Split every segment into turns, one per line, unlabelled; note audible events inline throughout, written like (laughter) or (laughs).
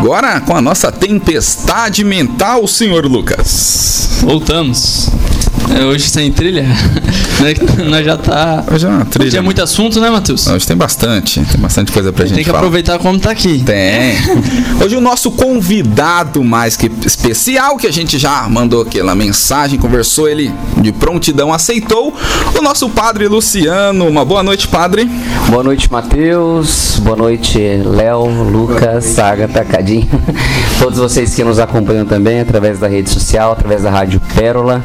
Agora com a nossa tempestade mental, senhor Lucas.
Voltamos. É, hoje sem trilha, (laughs) né? Nós já tá.
Hoje é uma trilha.
Hoje é muito assunto, né, Matheus?
Hoje tem bastante, tem bastante coisa pra gente
Tem que
falar.
aproveitar como tá aqui.
Tem. (laughs) Hoje o nosso convidado mais que especial, que a gente já mandou aquela mensagem, conversou, ele de prontidão aceitou, o nosso padre Luciano. Uma boa noite, padre.
Boa noite, Matheus. Boa noite, Léo, Lucas, Agatha, Cadinho. (laughs) Todos vocês que nos acompanham também através da rede social, através da Rádio Pérola.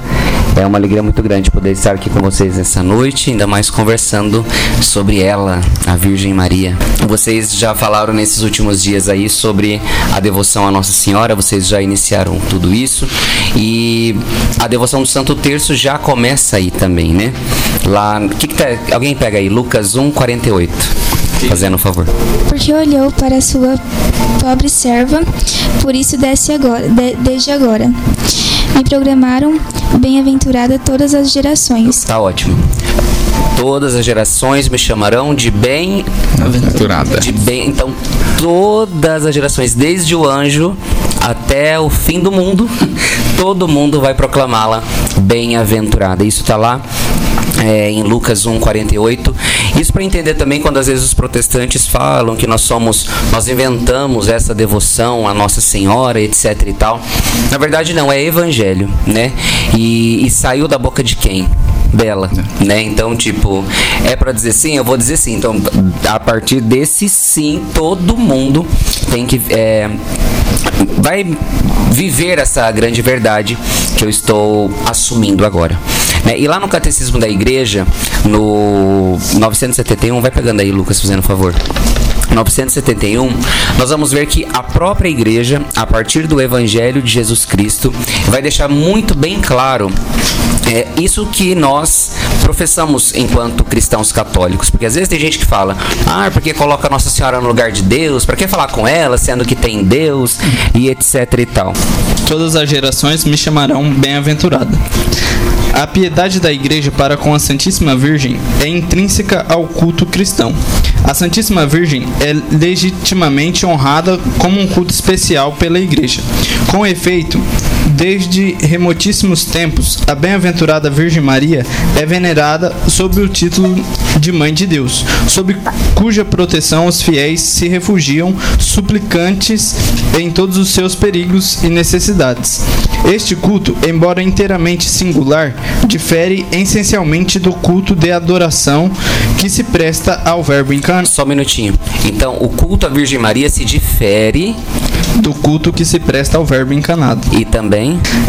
É uma alegria muito grande poder estar aqui com vocês nessa noite, ainda mais conversando sobre ela, a Virgem Maria. Vocês já falaram nesses últimos dias aí sobre a devoção à Nossa Senhora, vocês já iniciaram tudo isso. E a devoção do Santo Terço já começa aí também, né? Lá, que que tá, alguém pega aí, Lucas 1, 48. Fazendo um favor.
Porque olhou para sua pobre serva, por isso desce agora, de- desde agora. Me programaram bem-aventurada todas as gerações.
Tá ótimo. Todas as gerações me chamarão de bem
Aventurada.
de bem. Então, todas as gerações, desde o anjo até o fim do mundo, (laughs) todo mundo vai proclamá-la bem-aventurada. Isso está lá é, em Lucas 1:48. Isso para entender também quando às vezes os protestantes falam que nós somos, nós inventamos essa devoção à Nossa Senhora, etc e tal. Na verdade não, é evangelho, né? E, e saiu da boca de quem? dela, né? Então, tipo, é pra dizer sim, eu vou dizer sim. Então, a partir desse sim, todo mundo tem que é, vai viver essa grande verdade que eu estou assumindo agora. Né? E lá no Catecismo da Igreja, no 971, vai pegando aí, Lucas, fazendo um favor. 971, nós vamos ver que a própria igreja, a partir do Evangelho de Jesus Cristo, vai deixar muito bem claro é, isso que nós professamos enquanto cristãos católicos. Porque às vezes tem gente que fala, ah, porque coloca Nossa Senhora no lugar de Deus, para que falar com ela, sendo que tem Deus e etc e tal.
Todas as gerações me chamarão bem-aventurada. A piedade da Igreja para com a Santíssima Virgem é intrínseca ao culto cristão. A Santíssima Virgem é legitimamente honrada como um culto especial pela Igreja. Com efeito, desde remotíssimos tempos, a bem-aventurada Virgem Maria é venerada sob o título de Mãe de Deus, sob cuja proteção os fiéis se refugiam, suplicantes em todos os seus perigos e necessidades. Este culto, embora inteiramente singular, difere essencialmente do culto de adoração que se presta ao Verbo encarnado,
Só um minutinho. Então, o culto à Virgem Maria se difere
do culto que se presta ao Verbo encarnado,
e também,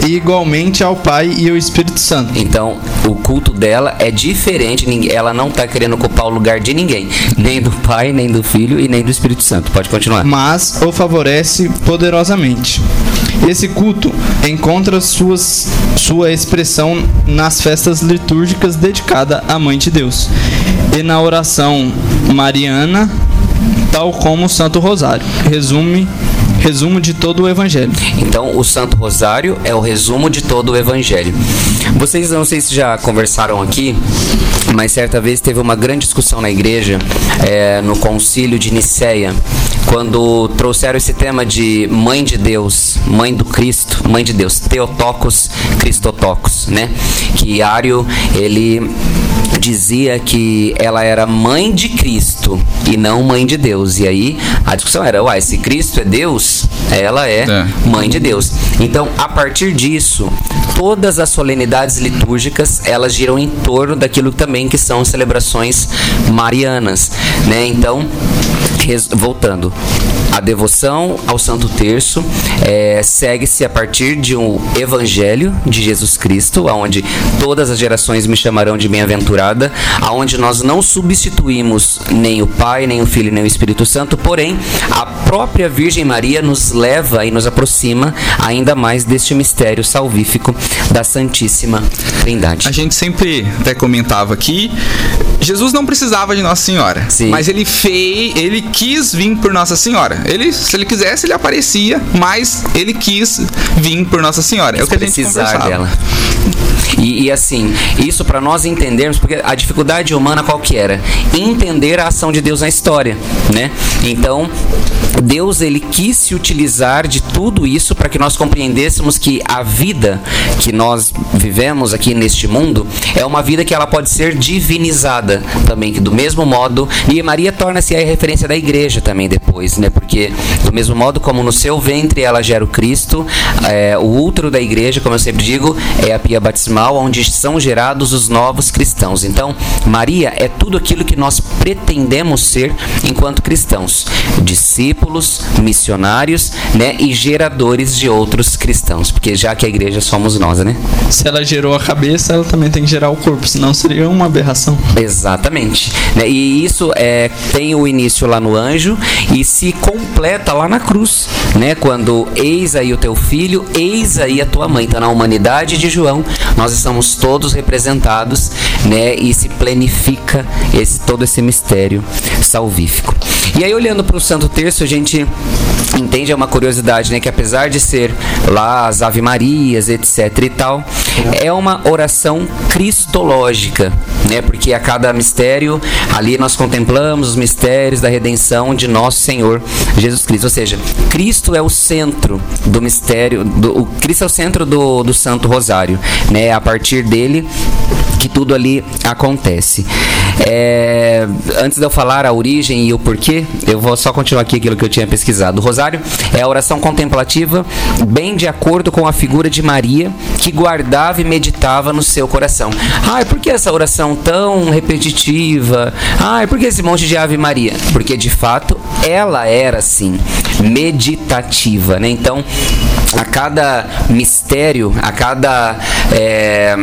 e igualmente ao Pai e ao Espírito Santo.
então, o culto dela é diferente. Ela não está querendo ocupar o lugar de ninguém, nem do Pai, nem do Filho e nem do Espírito Santo. Pode continuar.
mas o favorece poderosamente. Esse culto encontra suas, sua expressão nas festas litúrgicas dedicadas à Mãe de Deus e na oração mariana, tal como o Santo Rosário. Resume, resumo de todo o Evangelho.
Então, o Santo Rosário é o resumo de todo o Evangelho. Vocês não sei se já conversaram aqui, mas certa vez teve uma grande discussão na igreja, é, no concílio de Nicéia, quando trouxeram esse tema de Mãe de Deus, Mãe do Cristo, Mãe de Deus, Theotokos, Christotokos, né? Que Ário, ele dizia que ela era mãe de Cristo e não mãe de Deus. E aí a discussão era, uai, se Cristo é Deus, ela é,
É.
mãe de Deus. Então, a partir disso, todas as solenidades litúrgicas, elas giram em torno daquilo também que são celebrações marianas, né? Então, res- voltando, a devoção ao Santo Terço eh, segue-se a partir de um Evangelho de Jesus Cristo, aonde todas as gerações me chamarão de bem-aventurada, aonde nós não substituímos nem o Pai, nem o Filho, nem o Espírito Santo, porém a própria Virgem Maria nos leva e nos aproxima ainda mais deste mistério salvífico da Santíssima Trindade.
A gente sempre até comentava aqui, Jesus não precisava de Nossa Senhora,
Sim.
mas ele fez, ele quis vir por Nossa Senhora. Ele, se ele quisesse, ele aparecia, mas ele quis vir por Nossa Senhora. É o que a gente
precisar
conversava.
dela. E, e assim, isso para nós entendermos, porque a dificuldade humana qual que era? Entender a ação de Deus na história, né? Então, Deus ele quis se utilizar de tudo isso para que nós compreendêssemos que a vida que nós vivemos aqui neste mundo é uma vida que ela pode ser divinizada também, que do mesmo modo, e Maria torna-se a referência da igreja também depois, né? Porque do mesmo modo como no seu ventre ela gera o Cristo, é, o útero da igreja, como eu sempre digo, é a pia batismal, onde são gerados os novos cristãos. Então, Maria é tudo aquilo que nós pretendemos ser enquanto cristãos, discípulos, missionários, né, e geradores de outros cristãos, porque já que a igreja somos nós, né?
Se ela gerou a cabeça, ela também tem que gerar o corpo, senão seria uma aberração.
Exatamente. Né? E isso é, tem o início lá no anjo e se completa lá na cruz, né? Quando eis aí o teu filho, eis aí a tua mãe. Então, na humanidade de João, nós estamos todos representados, né? E se planifica esse, todo esse mistério salvífico. E aí, olhando para o Santo Terço, a gente entende, é uma curiosidade, né? Que apesar de ser lá as Ave Marias, etc e tal, é uma oração cristológica, né? Porque a cada mistério, ali nós contemplamos os mistérios da redenção de nosso Senhor Jesus Cristo. Ou seja, Cristo é o centro do mistério, do, o Cristo é o centro do, do Santo Rosário, né? A partir dele que tudo ali acontece. É, antes de eu falar a origem e o porquê, eu vou só continuar aqui aquilo que eu tinha pesquisado. O rosário é a oração contemplativa, bem de acordo com a figura de Maria, que guardava e meditava no seu coração. Ai, por que essa oração tão repetitiva? Ai, por que esse monte de Ave Maria? Porque de fato ela era assim, meditativa, né? Então, a cada mistério, a cada. É,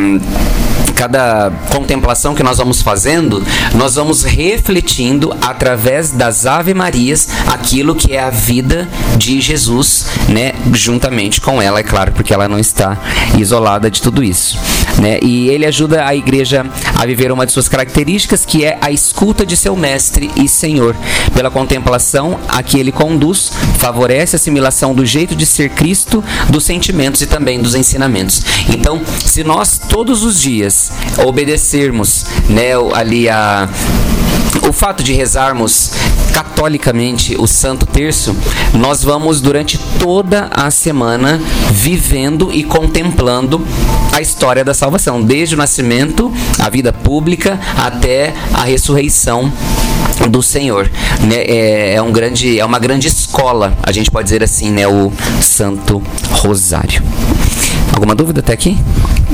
cada contemplação que nós vamos fazendo, nós vamos refletindo através das Ave Marias aquilo que é a vida de Jesus, né, juntamente com ela, é claro, porque ela não está isolada de tudo isso, né? E ele ajuda a igreja a viver uma de suas características, que é a escuta de seu mestre e Senhor. Pela contemplação a que ele conduz, favorece a assimilação do jeito de ser Cristo, dos sentimentos e também dos ensinamentos. Então, se nós todos os dias obedecermos, né, ali a o fato de rezarmos catolicamente o Santo Terço, nós vamos durante toda a semana vivendo e contemplando a história da salvação, desde o nascimento, a vida pública até a ressurreição do Senhor. Né? É, é, um grande, é uma grande escola, a gente pode dizer assim, né? o Santo Rosário. Alguma dúvida até aqui?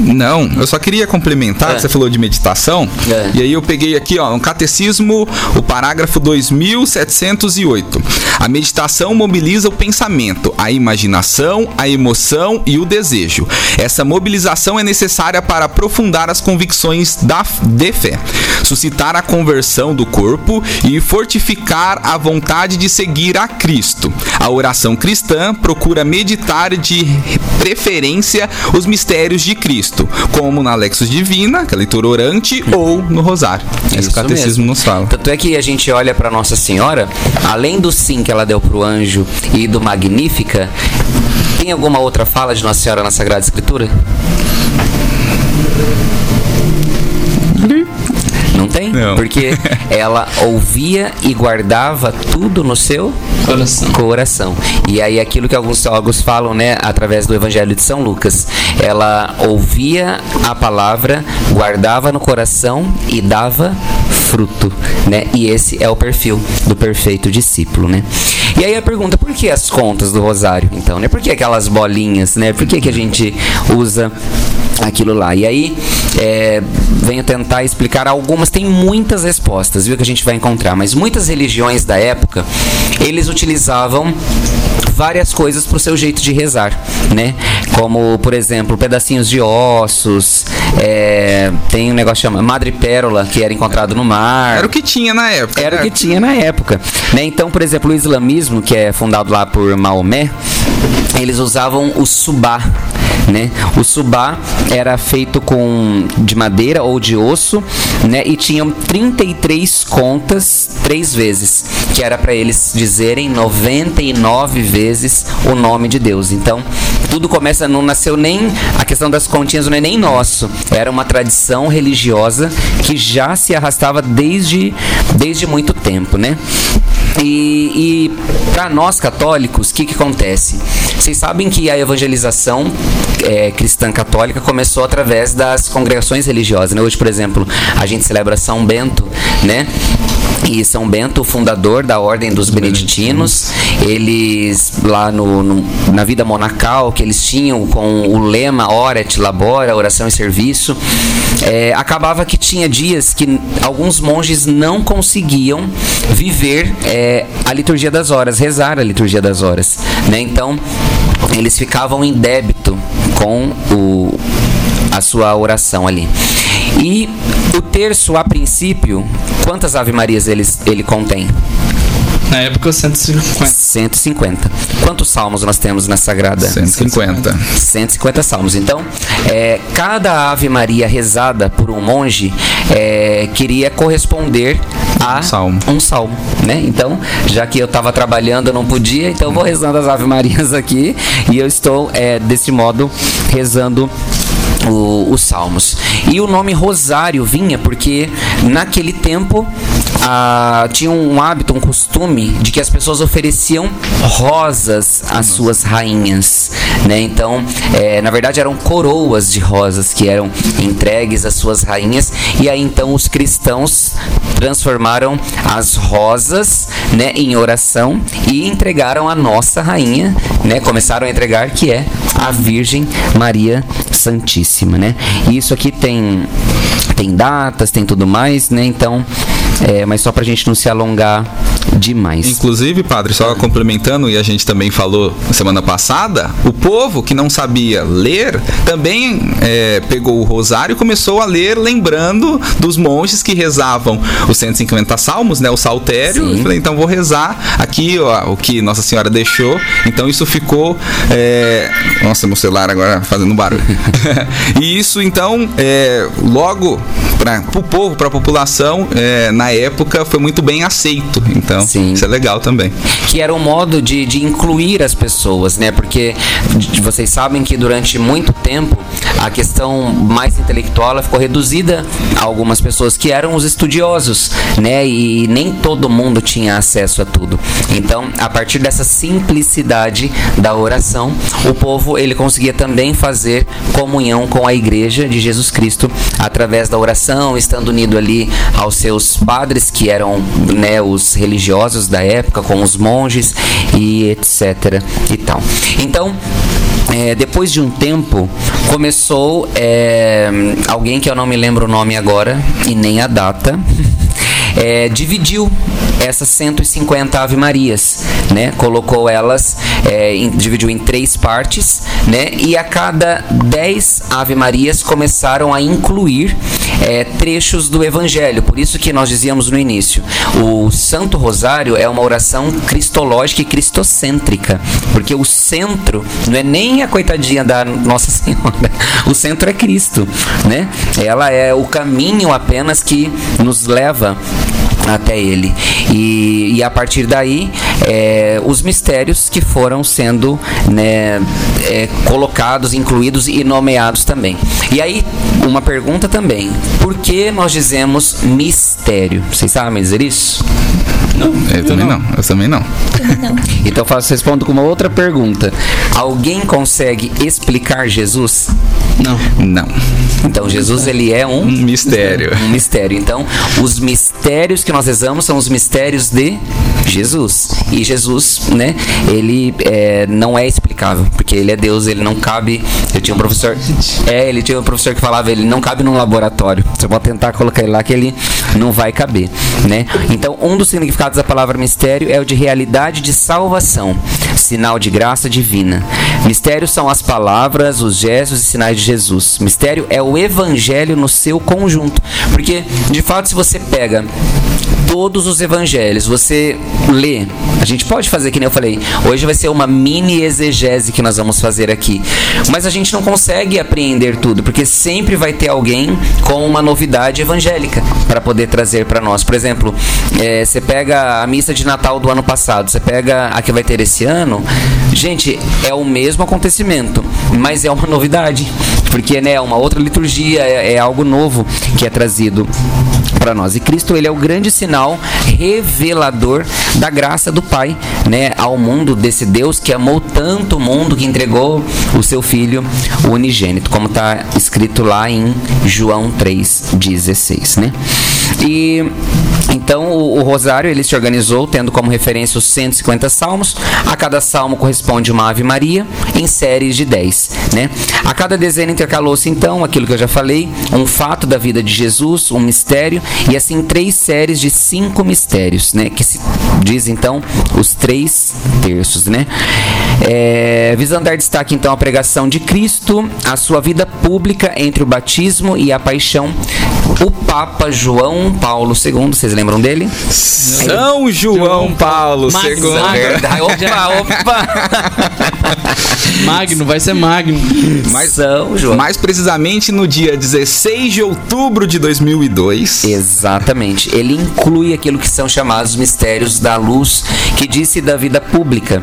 Não, eu só queria complementar,
É.
que você falou de meditação,
É.
e aí eu peguei aqui, ó, no Catecismo, o parágrafo 2708. A meditação mobiliza o pensamento, a imaginação, a emoção e o desejo. Essa mobilização é necessária para aprofundar as convicções da, de fé, suscitar a conversão do corpo e fortificar a vontade de seguir a Cristo. A oração cristã procura meditar de preferência os mistérios de Cristo, como na Lexus Divina, que é a leitura orante, ou no Rosário. Esse
Isso
o catecismo
mesmo.
nos fala.
Tanto é que a gente olha para Nossa Senhora, além do sim que ela deu pro anjo e do Magnífica, tem alguma outra fala de Nossa Senhora na Sagrada Escritura? Não tem?
Não.
Porque ela ouvia e guardava tudo no seu
Coração.
coração. E aí aquilo que alguns teólogos falam, né, através do Evangelho de São Lucas, ela ouvia a palavra, guardava no coração e dava fruto, né? E esse é o perfil do perfeito discípulo, né? E aí a pergunta, por que as contas do rosário, então, né? Por que aquelas bolinhas, né? Por que que a gente usa aquilo lá. E aí, é, venho tentar explicar algumas, tem muitas respostas, viu, que a gente vai encontrar, mas muitas religiões da época, eles utilizavam várias coisas para o seu jeito de rezar, né? Como, por exemplo, pedacinhos de ossos, é, tem um negócio chamado madrepérola, que era encontrado no mar.
Era o que tinha na época.
Era o
né?
que tinha na época. Né? Então, por exemplo, o islamismo, que é fundado lá por Maomé, eles usavam o subá. Né? O subá era feito com de madeira ou de osso, né? E tinham 33 contas três vezes, que era para eles dizerem 99 vezes o nome de Deus. Então, tudo começa, não nasceu nem a questão das continhas não é nem nosso. Era uma tradição religiosa que já se arrastava desde, desde muito tempo, né? E, e para nós católicos, o que, que acontece? Vocês sabem que a evangelização é, cristã católica começou através das congregações religiosas. Né? Hoje, por exemplo, a gente celebra São Bento, né? E São Bento, fundador da Ordem dos Beneditinos, eles lá no, no, na vida monacal que eles tinham com o lema Ora et Labora, oração e serviço, é, acabava que tinha dias que alguns monges não conseguiam viver é, a liturgia das horas, rezar a liturgia das horas, né? Então eles ficavam em débito com o, a sua oração ali. E o terço, a princípio, quantas Ave Marias ele, ele contém?
Na época, 150.
150. Quantos salmos nós temos na Sagrada?
150.
150 salmos. Então, é, cada Ave Maria rezada por um monge é, queria corresponder a
Um salmo.
um salmo, né? Então, já que eu estava trabalhando, eu não podia, então eu vou rezando as Ave Marias aqui e eu estou é, desse modo rezando o- os salmos. E o nome Rosário vinha porque naquele tempo ah, tinha um hábito, um costume de que as pessoas ofereciam rosas às suas rainhas, né? Então, é, na verdade eram coroas de rosas que eram entregues às suas rainhas e aí então os cristãos transformaram as rosas, né, em oração e entregaram a nossa rainha, né? Começaram a entregar que é a Virgem Maria Santíssima, né? E isso aqui tem tem datas, tem tudo mais, né? Então, é, mas só pra gente não se alongar demais.
Inclusive, padre, só complementando, e a gente também falou semana passada, o povo que não sabia ler também é, pegou o rosário e começou a ler lembrando dos monges que rezavam os 150 salmos, né? O saltério.
Sim.
Eu falei, então vou rezar aqui ó, o que Nossa Senhora deixou. Então isso ficou. é, Nossa, meu celular agora fazendo barulho. (laughs) e isso, então, é, logo para o povo, para a população, é, na época foi muito bem aceito. Então,
Sim.
isso é legal também.
que era um modo de, de incluir as pessoas, né? Porque vocês sabem que durante muito tempo a questão mais intelectual ficou reduzida a algumas pessoas que eram os estudiosos, né? E nem todo mundo tinha acesso a tudo. Então, a partir dessa simplicidade da oração, o povo ele conseguia também fazer comunhão com a igreja de Jesus Cristo através da oração, estando unido ali aos seus padres que eram, né, os religiosos da época, com os monges e etc e tal. Então, é, depois de um tempo, começou é, alguém que eu não me lembro o nome agora e nem a data. (laughs) é, dividiu essas 150 Ave Marias, né? Colocou elas, é, em- dividiu em três partes, né? E a cada 10 Ave Marias começaram a incluir é, trechos do Evangelho. Por isso que nós dizíamos no início, o Santo Rosário é uma oração cristológica e cristocêntrica, porque o centro não é nem a coitadinha da Nossa Senhora, (laughs) o centro é Cristo, né? Ela é o caminho apenas que nos leva até ele e, e a partir daí é, os mistérios que foram sendo né, é, colocados, incluídos e nomeados também. E aí uma pergunta também: por que nós dizemos mistério? Vocês sabem dizer isso?
Eu também não. eu também não.
Também não.
Então eu faço respondo com uma outra pergunta: alguém consegue explicar Jesus?
Não.
Não.
Então Jesus ele é um
Um mistério. (laughs)
um mistério. Então, os mistérios que nós rezamos são os mistérios de Jesus. E Jesus, né, ele é, não é explicável, porque ele é Deus, ele não cabe. Eu tinha um professor. É, ele tinha um professor que falava, ele não cabe num laboratório. Você pode tentar colocar ele lá que ele não vai caber, né? Então, um dos significados da palavra mistério é o de realidade de salvação, sinal de graça divina. Mistérios são as palavras, os gestos e sinais de Jesus. Mistério é o evangelho no seu conjunto, porque de fato se você pega todos os evangelhos, você lê. A gente pode fazer que nem eu falei. Hoje vai ser uma mini exegese que nós vamos fazer aqui. Mas a gente não consegue apreender tudo, porque sempre vai ter alguém com uma novidade evangélica para poder trazer para nós. Por exemplo, eh, você pega a missa de Natal do ano passado, você pega a que vai ter esse ano, Gente, é o mesmo acontecimento, mas é uma novidade, porque né, é uma outra liturgia, é, é algo novo que é trazido para nós. E Cristo, ele é o grande sinal revelador da graça do Pai, né, ao mundo desse Deus que amou tanto o mundo que entregou o seu filho unigênito, como está escrito lá em João 3:16, né? E então o, o, rosário ele se organizou tendo como referência os 150 salmos. A cada salmo corresponde uma Ave Maria em séries de 10, né? A cada dezena intercalou-se então aquilo que eu já falei, um fato da vida de Jesus, um mistério e assim três séries de cinco mistérios, né? Que se diz então os três terços, né? É, visando dar destaque então à pregação de Cristo, a sua vida pública entre o batismo e a paixão, o Papa João Paulo II, vocês lembram dele?
São João Paulo II.
Verdade. Opa, opa. (laughs)
Magno, vai ser Magno.
Mais, São João. Mais precisamente no dia 16 de outubro de 2002.
Exatamente. Ele inclui aquilo que são chamados mistérios da luz, que disse da vida pública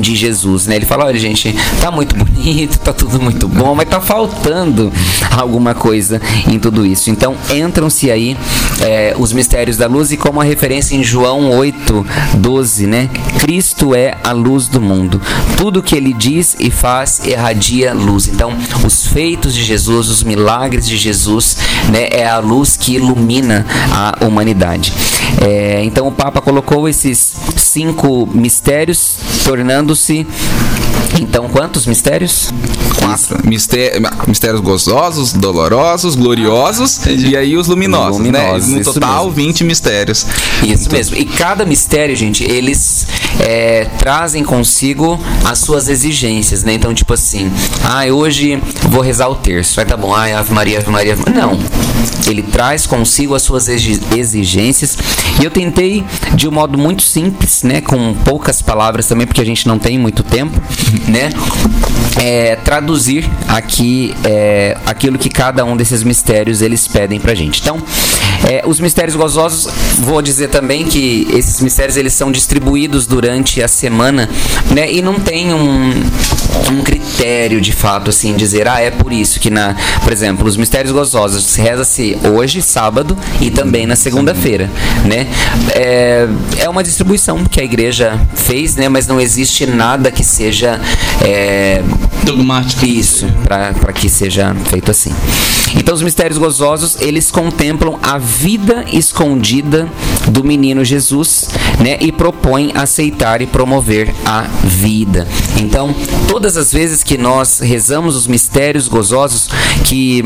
de Jesus, né? Ele fala, olha gente, tá muito bonito, tá tudo muito bom, mas tá faltando alguma coisa em tudo isso. Então entram-se aí é, os mistérios da luz e como a referência em João 8, 12, né? Cristo é a luz do mundo. Tudo que ele diz e faz irradia luz. Então os feitos de Jesus, os milagres de Jesus, né? É a luz que ilumina a humanidade. É, então o Papa colocou esses cinco mistérios, tornando-se então, quantos mistérios?
Quatro. mistérios gozosos, dolorosos, gloriosos ah, e aí os luminosos, né? luminosos né? No total, mesmo. 20 mistérios.
Isso então, mesmo. E cada mistério, gente, eles é, trazem consigo as suas exigências, né? Então, tipo assim, ah, hoje vou rezar o terço. Aí tá bom, ah, Ave Maria, Ave Maria. Não. Ele traz consigo as suas exigências. E eu tentei, de um modo muito simples, né? Com poucas palavras também, porque a gente não tem muito tempo né? É, traduzir aqui é, aquilo que cada um desses mistérios eles pedem pra gente. Então, é, os mistérios gozosos, vou dizer também que esses mistérios eles são distribuídos durante a semana, né? E não tem um, um critério de fato assim dizer, ah, é por isso que na, por exemplo, os mistérios gozosos reza-se hoje, sábado e também na segunda-feira, né? É, é uma distribuição que a igreja fez, né? Mas não existe nada que seja é,
dogmático.
Isso, para que seja feito assim. Então os mistérios gozosos, eles contemplam a vida escondida do menino Jesus, né, e propõem aceitar e promover a vida. Então, todas as vezes que nós rezamos os mistérios gozosos que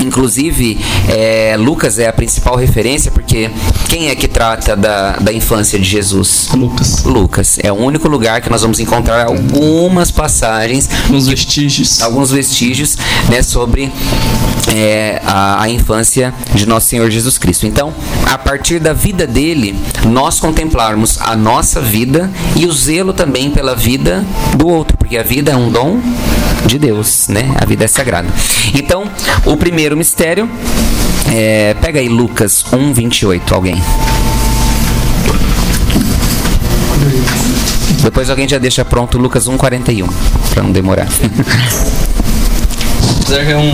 Inclusive, é, Lucas é a principal referência, porque quem é que trata da, da infância de Jesus?
Lucas.
Lucas. É o único lugar que nós vamos encontrar algumas passagens.
Alguns vestígios.
Alguns vestígios né, sobre é, a, a infância de Nosso Senhor Jesus Cristo. Então, a partir da vida dele, nós contemplarmos a nossa vida e o zelo também pela vida do outro, porque a vida é um dom de Deus, né? A vida é sagrada. Então, o primeiro mistério é, pega aí Lucas 1:28, alguém. Depois alguém já deixa pronto Lucas 1:41, para não demorar. (laughs)
Que é um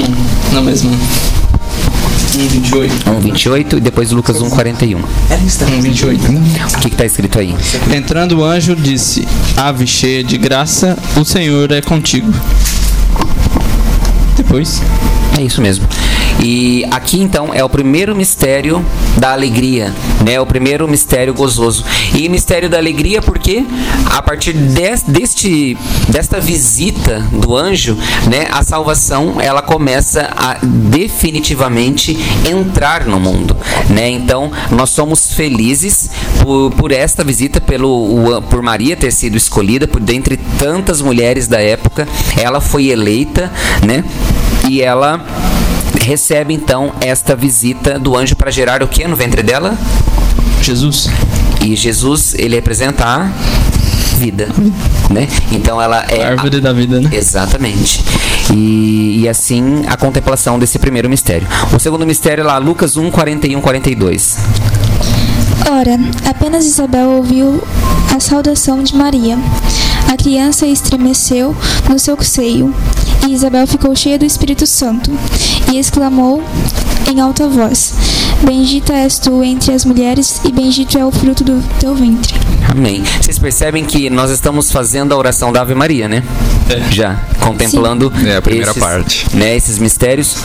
na mesma 1,28.
1,28 e depois Lucas 1,41.
1,28.
O que está escrito aí?
Entrando o anjo disse: Ave cheia de graça, o Senhor é contigo. Depois.
É isso mesmo. E aqui então é o primeiro mistério da alegria, né? O primeiro mistério gozoso. E mistério da alegria porque a partir deste desta visita do anjo, né, a salvação ela começa a definitivamente entrar no mundo, né? Então, nós somos felizes por, por esta visita pelo por Maria ter sido escolhida por dentre tantas mulheres da época, ela foi eleita, né? E ela recebe então esta visita do anjo para gerar o que no ventre dela?
Jesus.
E Jesus, ele representa a vida, né? Então ela é
a árvore a... da vida, né?
Exatamente. E, e, assim a contemplação desse primeiro mistério. O segundo mistério é lá, Lucas 1, 41, 42.
Ora, apenas Isabel ouviu a saudação de Maria. A criança estremeceu no seu seio, Isabel ficou cheia do Espírito Santo, e exclamou em alta voz: Bendita és tu entre as mulheres, e bendito é o fruto do teu ventre.
Amém. Vocês percebem que nós estamos fazendo a oração da Ave Maria, né?
É.
Já, contemplando
É, a primeira
esses,
parte.
Né, esses mistérios.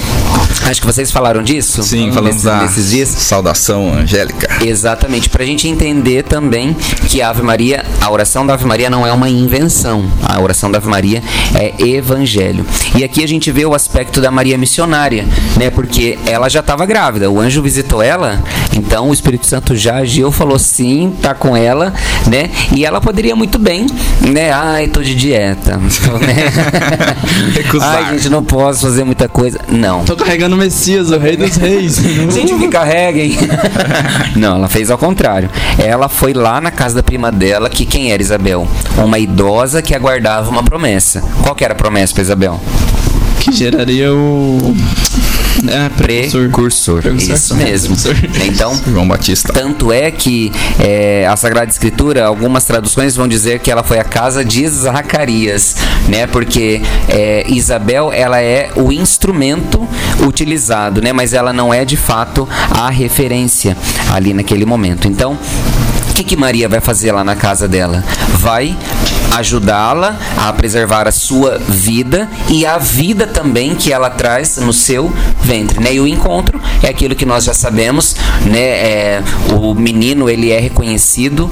Acho que vocês falaram disso.
Sim, falamos
nesses dias.
saudação angélica.
Exatamente, para a gente entender também que a Ave Maria, a oração da Ave Maria não é uma invenção. A oração da Ave Maria é evangelho. E aqui a gente vê o aspecto da Maria missionária, né? Porque ela já estava grávida, o anjo visitou ela, então o Espírito Santo já agiu, falou sim, tá com ela, né? E ela poderia muito bem, né? Ai, tô de dieta. Né? (laughs)
Recusar.
Ai, gente, não posso fazer muita coisa. Não.
Tô carregando o Messias, o Rei dos Reis. (laughs)
Gente, me carreguem. (laughs) Não, ela fez ao contrário. Ela foi lá na casa da prima dela, que quem era Isabel? Uma idosa que aguardava uma promessa. Qual que era a promessa para Isabel?
que geraria o. É,
Precursor.
Precursor.
Isso mesmo.
Precursor.
Então,
João Batista.
tanto é que é, a Sagrada Escritura, algumas traduções vão dizer que ela foi a casa de Zacarias, né? Porque é, Isabel, ela é o instrumento utilizado, né? Mas ela não é de fato a referência ali naquele momento. Então, o que, que Maria vai fazer lá na casa dela? Vai ajudá-la a preservar a sua vida e a vida também que ela traz no seu ventre, né? E o encontro é aquilo que nós já sabemos, né? É, o menino ele é reconhecido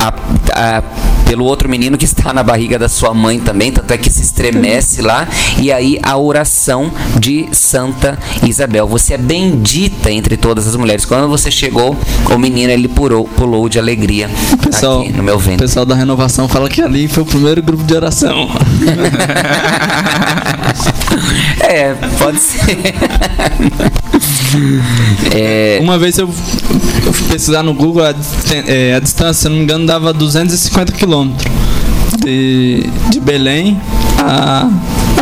a- a- pelo outro menino que está na barriga da sua mãe também, tanto é que se estremece lá. E aí a oração de Santa Isabel. Você é bendita entre todas as mulheres. Quando você chegou, o menino ele pulou, pulou de alegria
O pessoal,
aqui no meu
o
ventre.
pessoal da renovação fala que ali foi o primeiro grupo de oração. (laughs)
É, pode ser. (laughs) é,
Uma vez eu, eu fui pesquisar no Google a, é, a distância, se não me engano, dava 250 quilômetros de, de Belém a,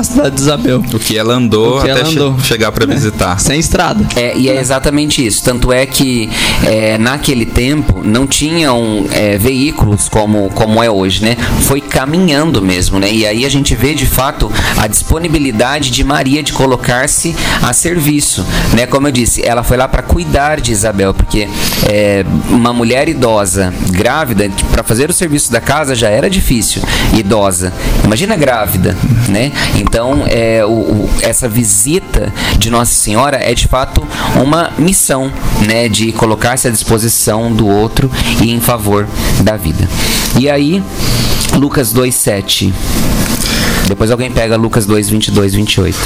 a cidade de Isabel.
O que ela andou
que
até
ela
che-
andou.
chegar para visitar. (laughs)
Sem estrada.
É, e é exatamente isso. Tanto é que é, naquele tempo não tinham é, veículos como, como é hoje, né? Foi caminhando mesmo, né? E aí a gente vê de fato a disponibilidade de Maria de colocar-se a serviço, né? Como eu disse, ela foi lá para cuidar de Isabel, porque é, uma mulher idosa, grávida, para fazer o serviço da casa já era difícil. Idosa, imagina grávida, né? Então, é, o- o- essa visita de Nossa Senhora é de fato uma missão, né? De colocar-se à disposição do outro e em favor da vida. E aí, Lucas 2,7. Depois alguém pega Lucas 2, 22, 28.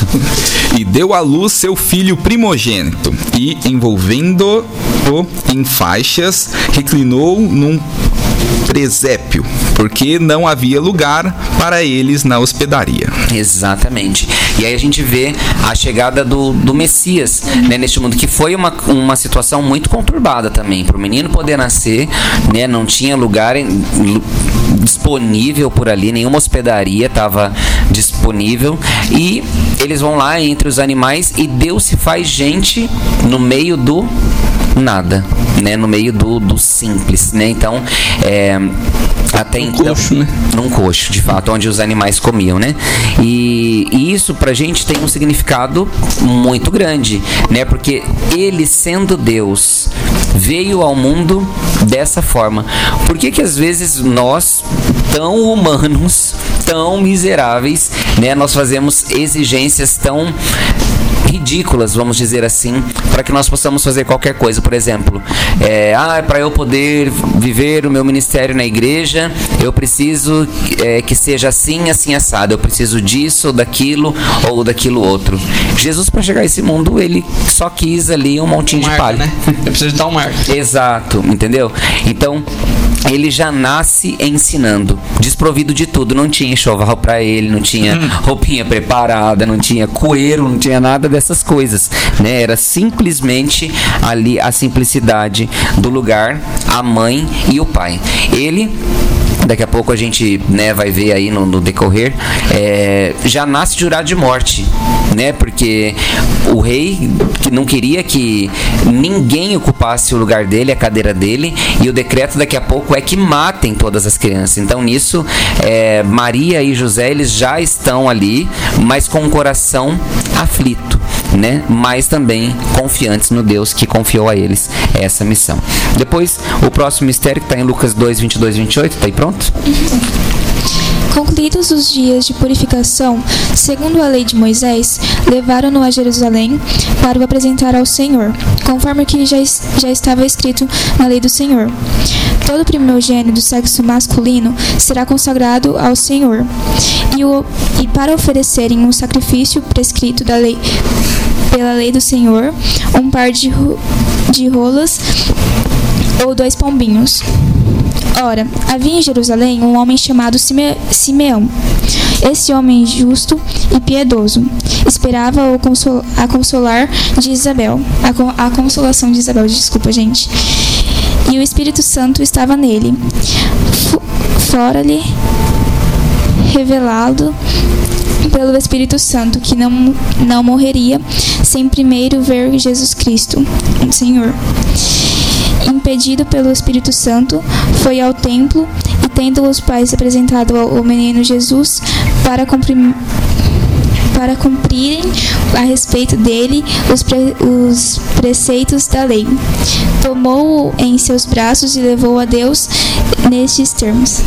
E deu à luz seu filho primogênito, e, envolvendo-o em faixas, reclinou num presépio, porque não havia lugar para eles na hospedaria.
Exatamente. E aí a gente vê a chegada do, do Messias né, neste mundo, que foi uma, uma situação muito conturbada também. Para o menino poder nascer, né, não tinha lugar disponível por ali, nenhuma hospedaria estava disponível. E eles vão lá entre os animais e Deus se faz gente no meio do nada, né, no meio do, do simples, né? Então, é, até então,
coxo, né?
num coxo, de fato, onde os animais comiam, né? E, e isso pra gente tem um significado muito grande, né? Porque ele sendo Deus veio ao mundo dessa forma. Por que que às vezes nós, tão humanos, tão miseráveis, né, nós fazemos exigências tão ridículas, vamos dizer assim, para que nós possamos fazer qualquer coisa. Por exemplo, é, ah, para eu poder viver o meu ministério na igreja, eu preciso é, que seja assim, assim assado. Eu preciso disso, ou daquilo, ou daquilo outro. Jesus, para chegar a esse mundo, ele só quis ali um montinho de
Marca,
palha.
né? (laughs) Eu preciso de dar um marca.
Exato, entendeu? Então, ele já nasce ensinando, desprovido de tudo. Não tinha enxoval pra ele, não tinha roupinha preparada, não tinha coeiro, não tinha nada dessas coisas, né? Era simplesmente ali a simplicidade do lugar, a mãe e o pai. Ele daqui a pouco a gente né, vai ver aí no, no decorrer, é, já nasce jurado de morte, né? Porque o rei que não queria que ninguém ocupasse o lugar dele, a cadeira dele, e o decreto daqui a pouco é que matem todas as crianças. Então nisso, é, Maria e José eles já estão ali, mas com o coração aflito. Né? Mas também confiantes no Deus que confiou a eles essa missão. Depois, o próximo mistério que está em Lucas 2, 22 28, está aí pronto?
Concluídos os dias de purificação, segundo a lei de Moisés, levaram-no a Jerusalém para o apresentar ao Senhor, conforme o que já, já estava escrito na lei do Senhor. Todo primogênito do sexo masculino será consagrado ao Senhor, e, o, e para oferecerem um sacrifício prescrito da lei, pela lei do Senhor, um par de, de rolas ou dois pombinhos. Ora, havia em Jerusalém um homem chamado Sime Simeão. Esse homem justo e piedoso esperava a consolar de Isabel, a consolação de Isabel, desculpa, gente. E o Espírito Santo estava nele. Fora-lhe revelado pelo Espírito Santo que não, não morreria sem primeiro ver Jesus Cristo, Senhor impedido pelo Espírito Santo, foi ao templo e, tendo os pais apresentado o menino Jesus para cumprir para cumprirem a respeito dele os, pre, os preceitos da lei. Tomou-o em seus braços e levou a Deus nestes termos.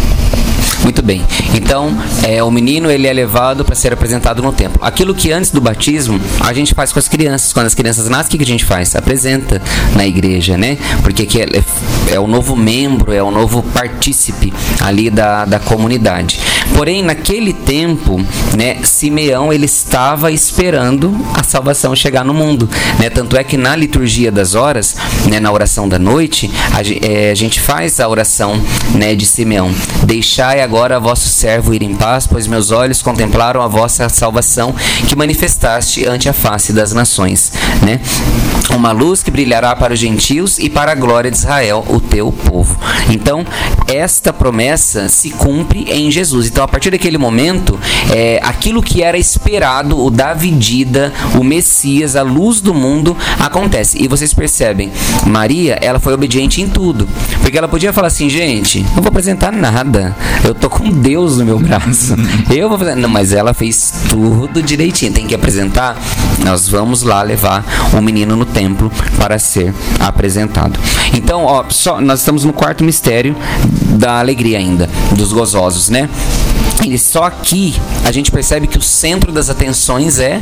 Muito bem. Então, é, o menino ele é levado para ser apresentado no templo. Aquilo que antes do batismo a gente faz com as crianças. Quando as crianças nascem, o que, a gente faz? Apresenta na igreja, né? Porque aqui é, é, é o novo membro, é o novo partícipe ali da, da comunidade. Porém, naquele tempo, né, Simeão ele estava esperando a salvação chegar no mundo, né? Tanto é que na liturgia das horas, né, na oração da noite, a, é, a gente faz a oração, né, de Simeão. Deixai agora vosso servo ir em paz, pois meus olhos contemplaram a vossa salvação que manifestaste ante a face das nações, né? Uma luz que brilhará para os gentios e para a glória de Israel, o teu povo. Então, esta promessa se cumpre em Jesus. Então, a partir daquele momento, é, aquilo que era esperado, o da vidida, o Messias, a luz do mundo, acontece. E vocês percebem, Maria, ela foi obediente em tudo. Porque ela podia falar assim, gente, não vou apresentar nada. Eu tô com Deus no meu braço. (laughs) Eu vou fazer. Não, mas ela fez tudo direitinho. Tem que apresentar. Nós vamos lá levar o menino no templo para ser apresentado. Então, ó, só nós estamos no quarto mistério da alegria ainda, dos gozosos, né? E só aqui a gente percebe que o centro das atenções é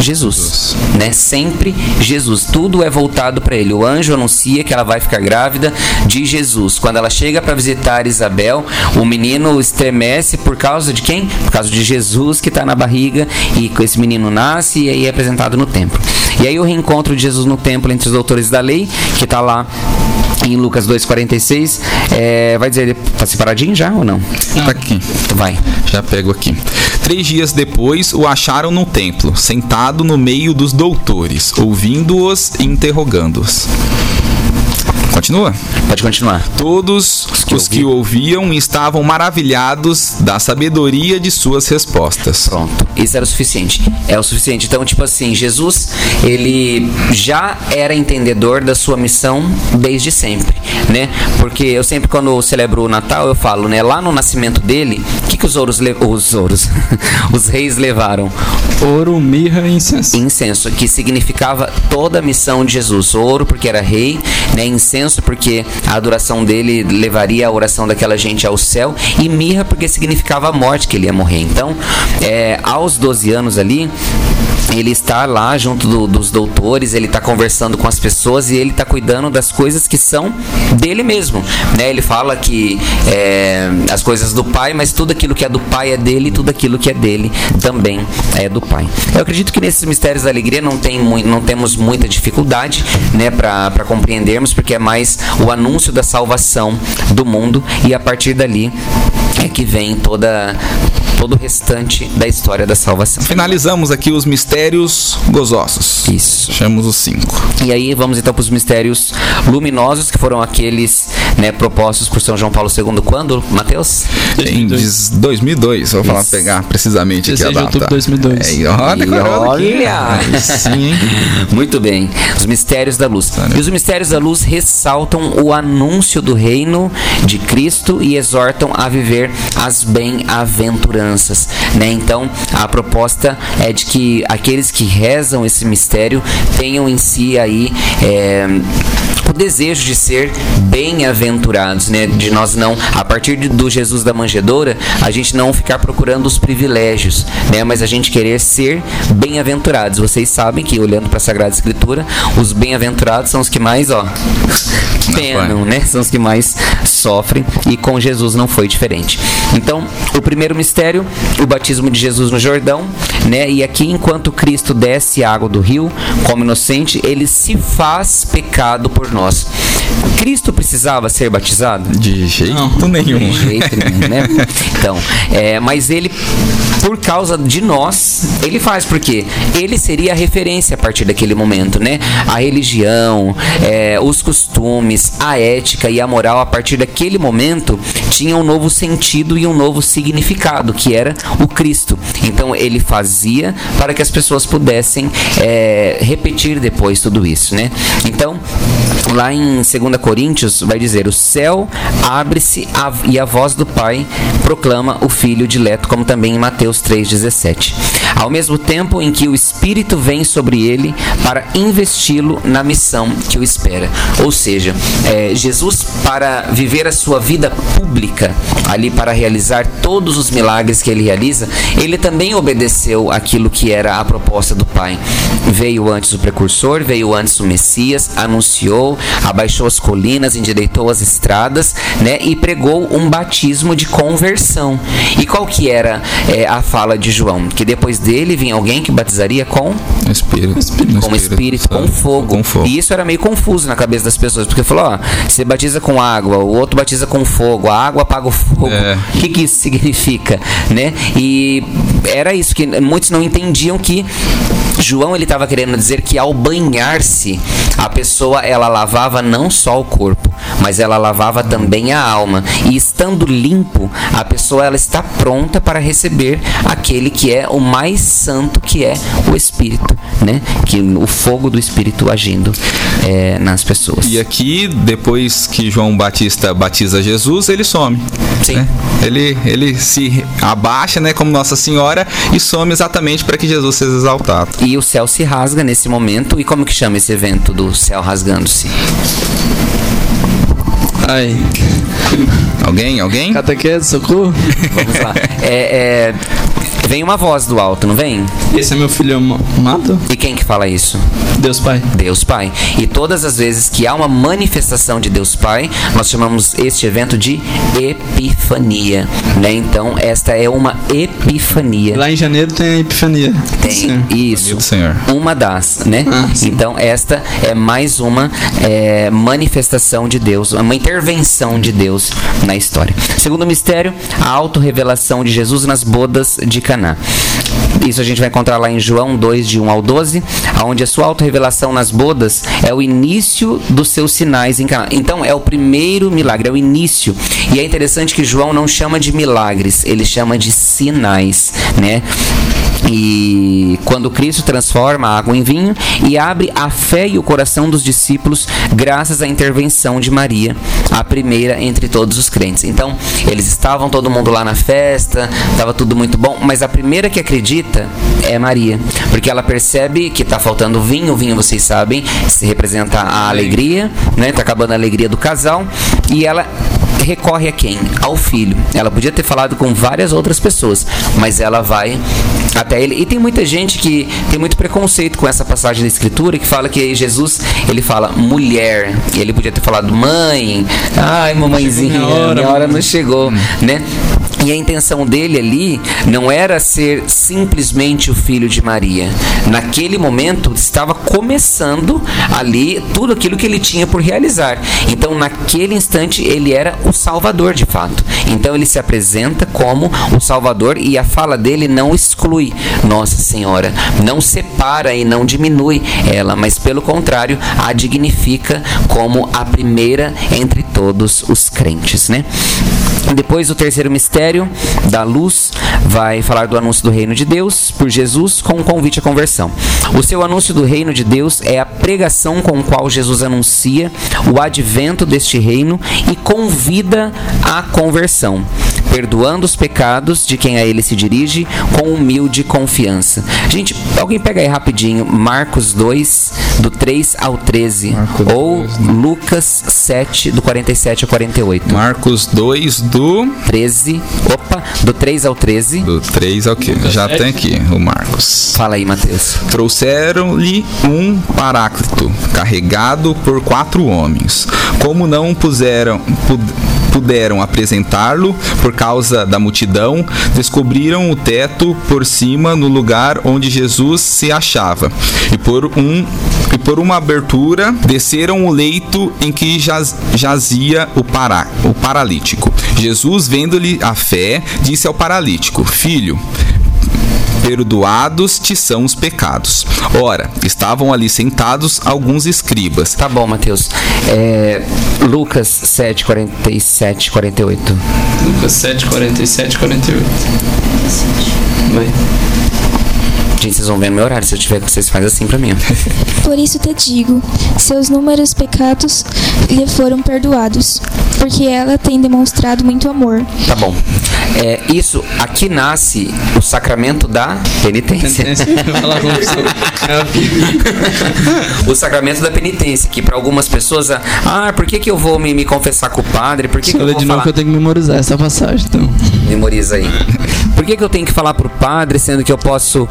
Jesus, né? Sempre Jesus. Tudo é voltado para ele. O anjo anuncia que ela vai ficar grávida de Jesus. Quando ela chega para visitar Isabel, o menino estremece por causa de quem? Por causa de Jesus que está na barriga e esse menino nasce e aí é apresentado no templo. E aí o reencontro de Jesus no templo entre os doutores da lei, que está lá em Lucas 2,46, é, vai dizer, tá separadinho já ou não?
Tá aqui.
Vai.
Já pego aqui. Três dias depois, o acharam no templo, sentado no meio dos doutores, ouvindo-os e interrogando-os. Continua?
Pode continuar.
Todos os que, os que ouviam estavam maravilhados da sabedoria de suas respostas.
Pronto. Isso era o suficiente. É o suficiente. Então, tipo assim, Jesus, ele já era entendedor da sua missão desde sempre, né? Porque eu sempre quando eu celebro o Natal, eu falo, né, lá no nascimento dele, o que que os ouros os ouros, (laughs) os reis levaram?
Ouro, mirra e incenso.
Incenso, que significava toda a missão de Jesus. Ouro porque era rei, né? Incenso porque a adoração dele levaria a oração daquela gente ao céu e mirra porque significava a morte que ele ia morrer. Então, é, aos 12 anos ali, ele está lá junto do, dos doutores, ele está conversando com as pessoas e ele está cuidando das coisas que são dele mesmo. Né? Ele fala que é, as coisas do pai, mas tudo aquilo que é do pai é dele, e tudo aquilo que é dele também é do pai. Eu acredito que nesses mistérios da alegria não, tem não temos muita dificuldade né, para compreendermos, porque é mais o anúncio da salvação do mundo e a partir dali é que vem toda todo o restante da história da salvação.
Finalizamos aqui os mistérios gozosos.
Isso.
Chamamos os cinco.
E aí vamos então para os mistérios luminosos, que foram aqueles né, propostos por São João Paulo II quando, Mateus?
Em
2002.
2002, vou falar
Isso.
pegar precisamente aqui a
16 de
data.
outubro de 2002.
É, e olha,
E
aqui.
olha!
Aí Sim, hein? (laughs)
Muito bem. Os mistérios da luz. E os mistérios da luz ressaltam o anúncio do reino de Cristo e exortam a viver as bem-aventuranças, né? Então, a proposta é de que aqueles que rezam esse mistério tenham em si aí é, desejo de ser bem-aventurados, né? De nós não, a partir do Jesus da manjedoura, a gente não ficar procurando os privilégios, né? Mas a gente querer ser bem-aventurados. Vocês sabem que olhando para a Sagrada Escritura, os bem-aventurados são os que mais, ó, (laughs) penam, né? São os que mais sofrem e com Jesus não foi diferente. Então, o primeiro mistério, o batismo de Jesus no Jordão, né? E aqui enquanto Cristo desce a água do rio como inocente, ele se faz pecado por nós. Cristo precisava ser batizado?
De jeito
Não.
nenhum.
De jeito nenhum, né? Então, é, mas ele, por causa de nós, ele faz porque ele seria a referência a partir daquele momento, né? A religião, é, os costumes, a ética e a moral a partir daquele momento tinham um novo sentido e um novo significado, que era o Cristo. Então ele fazia para que as pessoas pudessem é, repetir depois tudo isso, né? Então, lá em 2 Coríntios vai dizer: O céu abre-se e a voz do Pai proclama o Filho dileto, como também em Mateus 3,17. Ao mesmo tempo em que o Espírito vem sobre ele para investi-lo na missão que o espera. Ou seja, é, Jesus, para viver a sua vida pública, ali para realizar todos os milagres que ele realiza, ele também obedeceu aquilo que era a proposta do Pai. Veio antes o precursor, veio antes o Messias, anunciou, abaixou as colinas, endireitou as estradas, né, e pregou um batismo de conversão. E qual que era é, a fala de João? Que depois dele vinha alguém que batizaria com
Espírito.
com espírito, com fogo.
Com fogo.
E isso era meio confuso na cabeça das pessoas, porque falou, ó, você batiza com água, o outro batiza com fogo, a água apaga o fogo.
É.
O que, que isso significa, né? E era isso que muitos não entendiam que João ele estava querendo dizer que ao banhar-se, a pessoa ela lavava não só o corpo, mas ela lavava também a alma. E estando limpo, a pessoa ela está pronta para receber aquele que é o mais santo, que é o Espírito, né? Que o fogo do Espírito agindo é, nas pessoas.
E aqui, depois que João Batista batiza Jesus, ele some.
Sim.
né? Ele, ele se abaixa, né, como Nossa Senhora, e some exatamente para que Jesus seja exaltado.
E o céu se rasga nesse momento. E como que chama esse evento do céu rasgando-se?
Ai,
Alguém? Alguém?
catequese, socorro.
Vamos lá. É, é, vem uma voz do alto, não vem?
Esse é meu filho ma- amado?
E quem que fala isso?
Deus Pai.
Deus Pai. E todas as vezes que há uma manifestação de Deus Pai, nós chamamos este evento de epifania, né? Então, esta é uma epifania.
Lá em janeiro tem a Epifania.
Tem
Sim.
isso.
do Senhor.
Uma das, né?
Ah,
então, esta é mais uma é, manifestação de Deus, uma intervenção de Deus na história. Segundo mistério, a autorrevelação de Jesus nas bodas de Caná. Isso a gente vai encontrar lá em João 2, de 1 ao 12, onde a sua autorrevelação nas bodas é o início dos seus sinais em. Então, é o primeiro milagre, é o início. E é interessante que João não chama de milagres, ele chama de sinais, né? E quando Cristo transforma a água em vinho e abre a fé e o coração dos discípulos graças à intervenção de Maria, a primeira entre todos os crentes. Então, eles estavam todo mundo lá na festa, estava tudo muito bom, mas a primeira que acredita é Maria, porque ela percebe que está faltando vinho, o vinho vocês sabem, se representa a alegria, né? Tá acabando a alegria do casal e ela recorre a quem? Ao filho. Ela podia ter falado com várias outras pessoas, mas ela vai até ele. E tem muita gente que tem muito preconceito com essa passagem da escritura que fala que Jesus, ele fala mulher, ele podia ter falado mãe, ai mamãezinha,
Minha hora,
minha hora
mamãe."
não chegou, né? E a intenção dele ali não era ser simplesmente o filho de Maria. Naquele momento estava começando ali tudo aquilo que ele tinha por realizar. Então, naquele instante, ele era o Salvador de fato. Então, ele se apresenta como o Salvador e a fala dele não exclui Nossa Senhora, não separa e não diminui ela, mas pelo contrário, a dignifica como a primeira entre todos os crentes, né? Depois, o terceiro mistério da luz vai falar do anúncio do reino de Deus por Jesus com um convite à conversão. O seu anúncio do reino de Deus é a pregação com qual Jesus anuncia o advento deste reino e convida à conversão perdoando os pecados de quem a ele se dirige com humilde confiança. Gente, alguém pega aí rapidinho Marcos 2, do 3 ao 13,
Marcos
ou
2, né?
Lucas 7, do 47 ao 48.
Marcos 2 do
13, opa, do 3 ao 13.
do 3 ao que? Já tem aqui o Marcos.
Fala aí, Mateus.
Trouxeram-lhe um paráclito, carregado por quatro homens. Como não puseram, pu- puderam apresentá-lo por causa da multidão, descobriram o teto por cima no lugar onde Jesus se achava. E por, um, e por uma abertura desceram o leito em que jaz- jazia o, pará, o paralítico. Jesus, vendo-lhe a fé, disse ao paralítico: Filho, perdoados te são os pecados. Ora, estavam ali sentados alguns escribas.
Tá bom, Mateus. É, Lucas 7, 47, 48.
Lucas 7, 47, 48. Vai.
Gente, vocês vão ver no meu horário. Se eu tiver, vocês fazem assim pra mim. (laughs)
Por isso te digo: seus números pecados lhe foram perdoados, porque ela tem demonstrado muito amor.
Tá bom. É, isso, aqui nasce o sacramento da penitência. (laughs)
Vamos (laughs)
o sacramento da penitência, que para algumas pessoas, ah, ah, por que, que eu vou me, me confessar com o padre? Por que, que eu vou
de novo
falar?
que eu tenho que memorizar essa passagem, então.
Memoriza aí. Por que, que eu tenho que falar pro padre, sendo que eu posso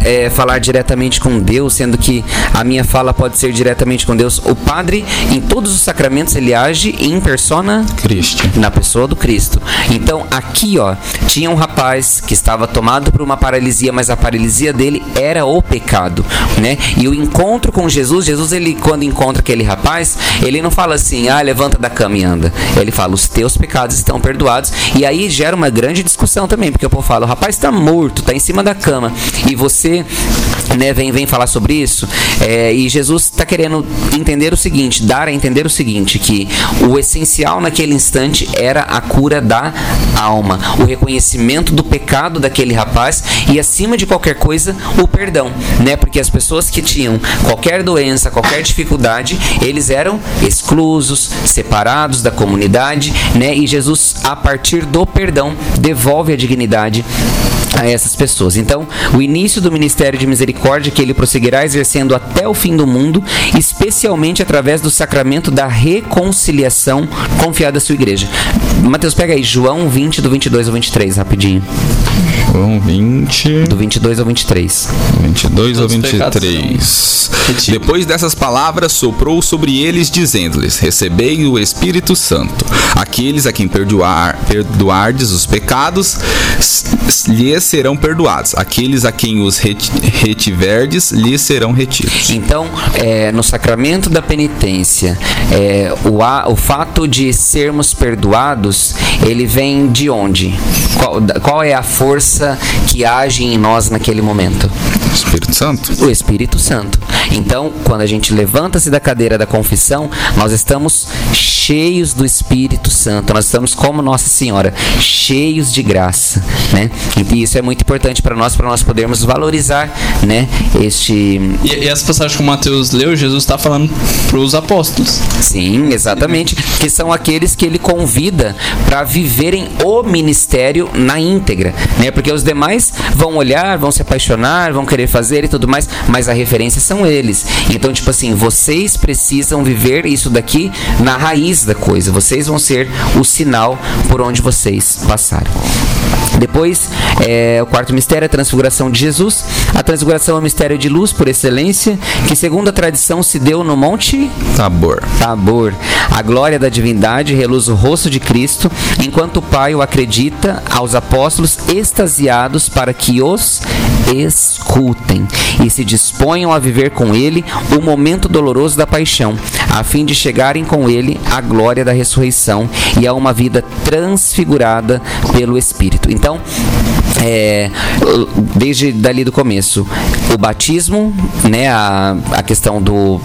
é, falar diretamente com Deus, sendo que a minha fala pode ser diretamente com Deus? O padre, em todos os sacramentos, ele age em persona
Cristo.
na pessoa do Cristo. Então, aqui, ó, tinha um rapaz que estava tomado por uma paralisia, mas a paralisia dele era o pecado, né? E o encontro com Jesus, Jesus ele quando encontra aquele rapaz, ele não fala assim: "Ah, levanta da cama e anda". Ele fala: "Os teus pecados estão perdoados". E aí gera uma grande discussão também, porque o povo fala: "O rapaz está morto, está em cima da cama". E você né, vem, vem falar sobre isso. É, e Jesus está querendo entender o seguinte, dar a entender o seguinte, que o essencial naquele instante era a cura da alma, o reconhecimento do pecado daquele rapaz e acima de qualquer coisa o perdão, né? Porque as pessoas que tinham qualquer doença, qualquer dificuldade, eles eram exclusos, separados da comunidade, né? E Jesus, a partir do perdão, devolve a dignidade a essas pessoas. Então, o início do ministério de misericórdia que ele prosseguirá exercendo até o fim do mundo, especialmente através do sacramento da reconciliação confiado à sua igreja. Mateus, pega aí João 20 do 22 ao 23, rapidinho.
João 20,
Do 22 ao 23.
22 ou
Todos os pecados
23.
retidos.
Depois dessas palavras, soprou sobre eles, dizendo-lhes: Recebei o Espírito Santo. Aqueles a quem perdoar, perdoardes os pecados, lhes serão perdoados. Aqueles a quem os reti- retiverdes, lhes serão retidos.
Então, é, no sacramento da penitência, é, o, a- o fato de sermos perdoados, ele vem de onde? Qual, qual é a força que age em nós naquele momento?
Espírito Santo?
O Espírito Santo. Então, quando a gente levanta-se da cadeira da confissão, nós estamos cheios do Espírito Santo. Nós estamos como Nossa Senhora, cheios de graça, né? E isso é muito importante para nós, para nós podermos valorizar, né, este
E, e essa passagem que o Mateus leu, Jesus está falando para os apóstolos.
Sim, exatamente. Que são aqueles que ele convida para viverem o ministério na íntegra, né? Porque os demais vão olhar, vão se apaixonar, vão querer fazer e tudo mais, mas a referência são eles. Então, tipo assim, vocês precisam viver isso daqui na raiz da coisa. Vocês vão ser o sinal por onde vocês passarem. Depois, é, o quarto mistério é a transfiguração de Jesus. A transfiguração é um mistério de luz por excelência, que segundo a tradição se deu no Monte
Tabor.
Tabor. A glória da divindade reluz o rosto de Cristo, enquanto o Pai o acredita aos apóstolos extasiados para que os escutem e se disponham a viver com ele o momento doloroso da paixão, a fim de chegarem com ele à glória da ressurreição e a uma vida transfigurada pelo Espírito. Então, é, desde dali do começo, o batismo, né, a, a questão do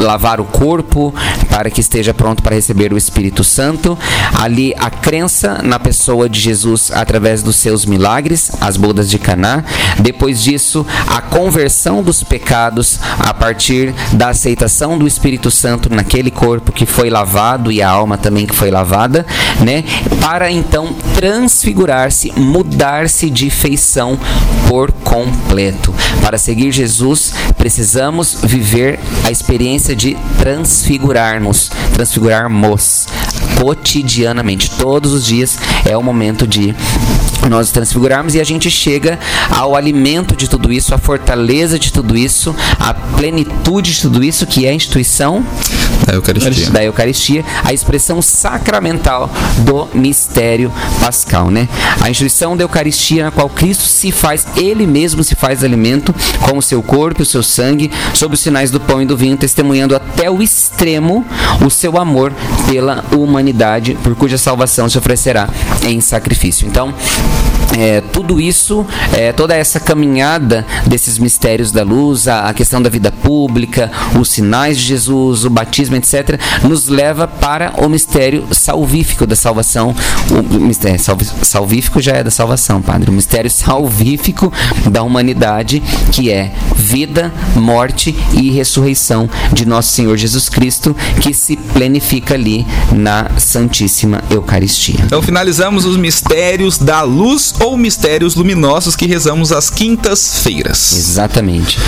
lavar o corpo para que esteja pronto para receber o Espírito Santo. Ali a crença na pessoa de Jesus através dos seus milagres, as bodas de Caná. Depois disso, a conversão dos pecados a partir da aceitação do Espírito Santo naquele corpo que foi lavado e a alma também que foi lavada, né? Para então transfigurar-se, mudar-se de feição por completo. Para seguir Jesus, precisamos viver a experiência de transfigurar-nos, transfigurarmos cotidianamente. Todos os dias é o momento de nós transfigurarmos e a gente chega ao alimento de tudo isso, à fortaleza de tudo isso, à plenitude de tudo isso, que é a instituição
da Eucaristia.
Da Eucaristia, a expressão sacramental do mistério pascal, né? A instituição da Eucaristia na qual Cristo se faz, ele mesmo se faz alimento com o seu corpo o seu sangue, sob os sinais do pão e do vinho, testemunhando até o extremo o seu amor pela humanidade, por cuja salvação se oferecerá em sacrifício. Então, é, tudo isso, é, toda essa caminhada desses mistérios da luz, a, a, questão da vida pública, os sinais de Jesus, o batismo, etc., nos leva para o mistério salvífico da salvação. O mistério salvífico já é da salvação, padre. O mistério salvífico da humanidade, que é vida, morte e ressurreição de nosso Senhor Jesus Cristo, que se plenifica ali na Santíssima Eucaristia.
Então finalizamos os mistérios da luz ou mistérios luminosos que rezamos às quintas-feiras.
Exatamente.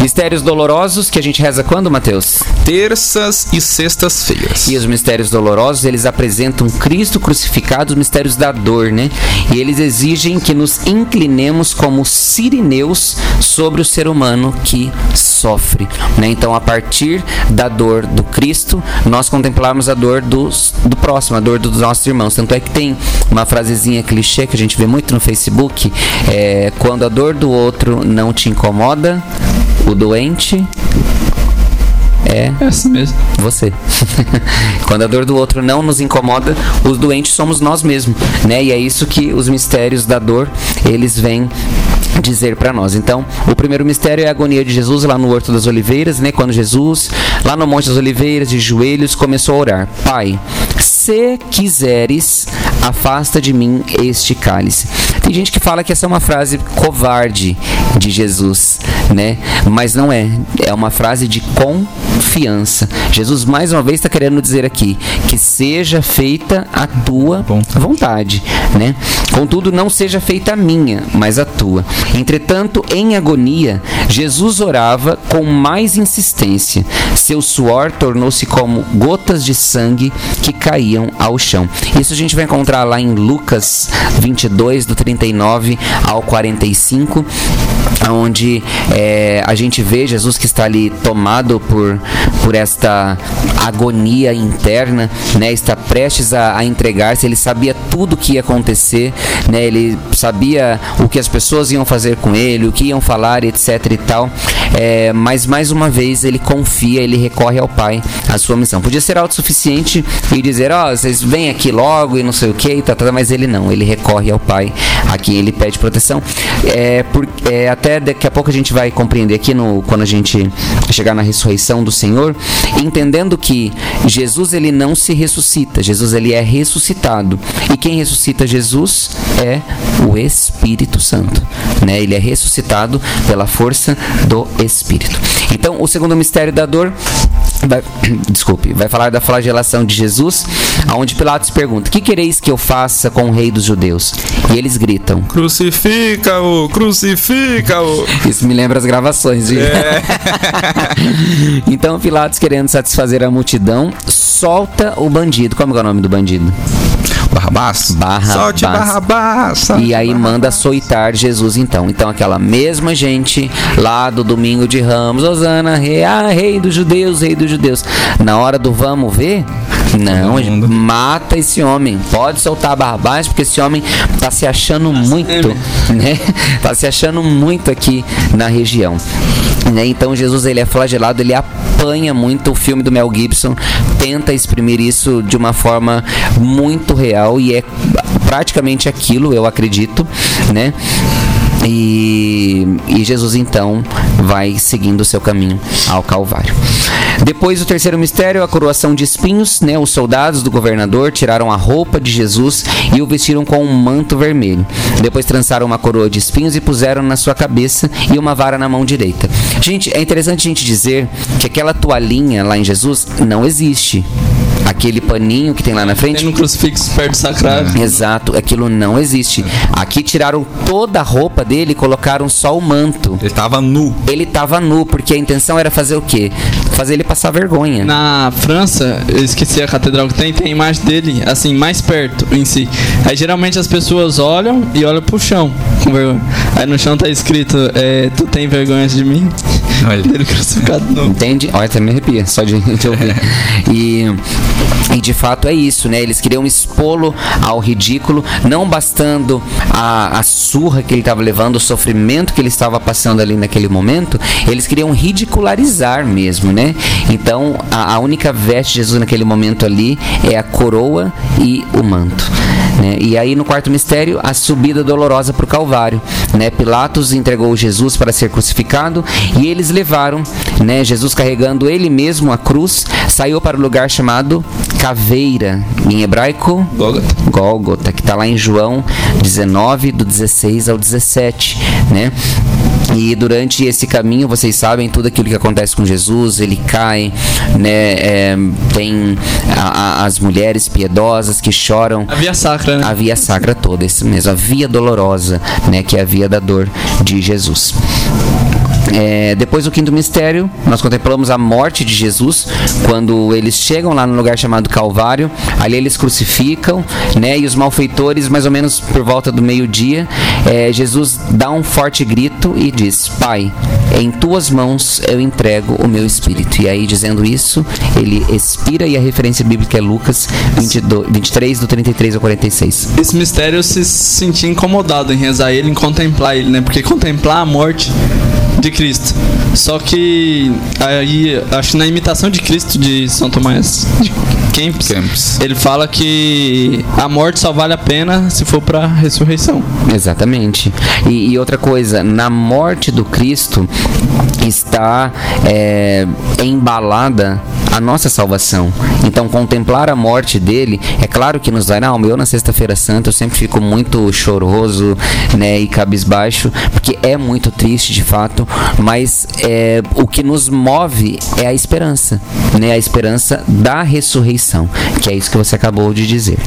Mistérios dolorosos que a gente reza quando, Mateus?
Terças e sextas-feiras.
E os mistérios dolorosos, eles apresentam Cristo crucificado, os mistérios da dor, né? E eles exigem que nos inclinemos como sirineus sobre o ser humano que sofre, né? Então, a partir da dor do Cristo, nós contemplamos a dor dos, do próximo, a dor dos nossos irmãos. Tanto é que tem uma frasezinha clichê que a gente vê muito no Facebook, é quando a dor do outro não te incomoda, o doente é,
é assim mesmo.
Você. (laughs) Quando a dor do outro não nos incomoda, os doentes somos nós mesmos, né? E é isso que os mistérios da dor, eles vêm dizer para nós. Então, o primeiro mistério é a agonia de Jesus lá no Horto das Oliveiras, né? Quando Jesus, lá no Monte das Oliveiras, de joelhos, começou a orar: Pai, se quiseres, afasta de mim este cálice. Tem gente que fala que essa é uma frase covarde de Jesus, né? Mas não é. É uma frase de confiança. Jesus mais uma vez está querendo dizer aqui que seja feita a tua vontade, né? Contudo, não seja feita a minha, mas a tua. Entretanto, em agonia, Jesus orava com mais insistência. Seu suor tornou-se como gotas de sangue que caíam ao chão. Isso a gente vai encontrar lá em Lucas 22, do 39 ao 45, onde é, a gente vê Jesus que está ali tomado por, por esta agonia interna, né? Está prestes a, a entregar-se. Ele sabia tudo o que ia acontecer, né? Ele sabia o que as pessoas iam fazer com ele, o que iam falar, etc e tal. É, mas mais uma vez ele confia, ele recorre ao Pai, a sua missão. Podia ser autossuficiente e dizer, ó, oh, vocês vêm aqui logo e não sei o que, tá, tá, mas ele não, ele recorre ao Pai, a quem ele pede proteção. É, por, é, até daqui a pouco a gente vai compreender aqui no, quando a gente chegar na ressurreição do Senhor, entendendo que Jesus ele não se ressuscita, Jesus ele é ressuscitado. E quem ressuscita Jesus é o Espírito Santo, né? Ele é ressuscitado pela força do Espírito. Então, o segundo mistério da dor Vai, (coughs) desculpe, vai falar da flagelação de Jesus, aonde Pilatos pergunta: "Que quereis que eu faça com o rei dos judeus?" E eles gritam:
"Crucifica-o, crucifica-o".
Isso me lembra as gravações, viu? É. (laughs) então Pilatos, querendo satisfazer a multidão, solta o bandido. Como é o nome do bandido?
Barrabás?
Barrabás.
Solte Barrabás. solte
E aí
Barrabás.
manda açoitar Jesus então. Então aquela mesma gente lá do domingo de Ramos, Osana, rei, ah, rei dos judeus, rei dos judeus. Na hora do vamos ver, não, mata esse homem. Pode soltar Barrabás porque esse homem tá se achando muito, né? (laughs) Tá se achando muito aqui na região. Né? Então Jesus ele é flagelado, ele apanha muito. O filme do Mel Gibson tenta exprimir isso de uma forma muito real e é praticamente aquilo, eu acredito, né? E, e Jesus então vai seguindo o seu caminho ao Calvário. Depois o terceiro mistério, a coroação de espinhos, né? Os soldados do governador tiraram a roupa de Jesus e o vestiram com um manto vermelho. Depois trançaram uma coroa de espinhos e puseram na sua cabeça e uma vara na mão direita. Gente, é interessante a gente dizer que aquela toalhinha lá em Jesus não existe. Aquele paninho que tem lá na frente
Tem no crucifixo perto do sacrário.
Exato, aquilo não existe. Aqui tiraram toda a roupa dele e colocaram só o manto.
Ele tava nu.
Ele tava nu, porque a intenção era fazer o quê? Fazer ele passar vergonha.
Na França, eu esqueci a catedral que tem, tem a imagem dele, assim, mais perto em si. Aí geralmente as pessoas olham e olham pro chão com vergonha. Aí no chão tá escrito, é, tu tem vergonha de mim?
Olha. (laughs)
Ele crucificado nu.
Entende? Olha, até me arrepia só de, de ouvir. (laughs) E, e de fato é isso, né? Eles queriam expô-lo ao ridículo, não bastando a, a surra que ele estava levando, o sofrimento que ele estava passando ali naquele momento, eles queriam ridicularizar mesmo, né? Então a, a única veste de Jesus naquele momento ali é a coroa e o manto. Né? E aí no quarto mistério, a subida dolorosa para o Calvário. Né? Pilatos entregou Jesus para ser crucificado e eles levaram, né? Jesus carregando ele mesmo a cruz, saiu para o lugar chamado Caveira, em hebraico
Gólgota.
Gólgota, que está lá em João 19, do 16 ao 17, né? E durante esse caminho, vocês sabem tudo aquilo que acontece com Jesus, ele cai, né? é, tem a- a- as mulheres piedosas que choram
A via sacra, né?
a via sacra toda, isso mesmo, a via dolorosa, né, que é a via da dor de Jesus. É, depois do quinto mistério, nós contemplamos a morte de Jesus quando eles chegam lá no lugar chamado Calvário. Ali eles crucificam, né? E os malfeitores, mais ou menos por volta do meio-dia, é, Jesus dá um forte grito e diz: Pai, em tuas mãos eu entrego o meu espírito. E aí, dizendo isso, ele expira e a referência bíblica é Lucas 22, 23, do 33 ao 46.
Esse mistério eu se sentia incomodado em rezar ele, em contemplar ele, né? Porque contemplar a morte de Cristo. Só que aí, acho que na imitação de Cristo de São Tomás de Kempis,
Kempis.
ele fala que a morte só vale a pena se for pra ressurreição.
Exatamente. E, e outra coisa, na morte do Cristo está é, embalada a nossa salvação. Então, contemplar a morte dele, é claro que nos dá na alma. Eu, na Sexta-feira Santa, eu sempre fico muito choroso né, e cabisbaixo, porque é muito triste de fato, mas é, o que nos move é a esperança, né, a esperança da ressurreição, que é isso que você acabou de dizer.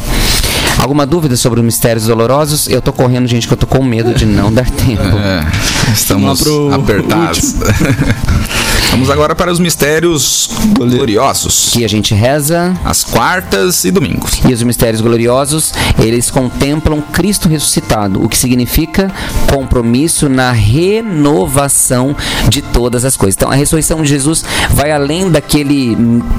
Alguma dúvida sobre os mistérios dolorosos? Eu tô correndo, gente, que eu tô com medo de não dar (laughs) tempo.
É, estamos apertados. (laughs) Vamos agora para os mistérios gloriosos.
Que a gente reza
As quartas e domingos.
e os mistérios gloriosos, eles contemplam Cristo ressuscitado, o que significa compromisso na renovação de todas as coisas. Então, a ressurreição de Jesus vai além daquele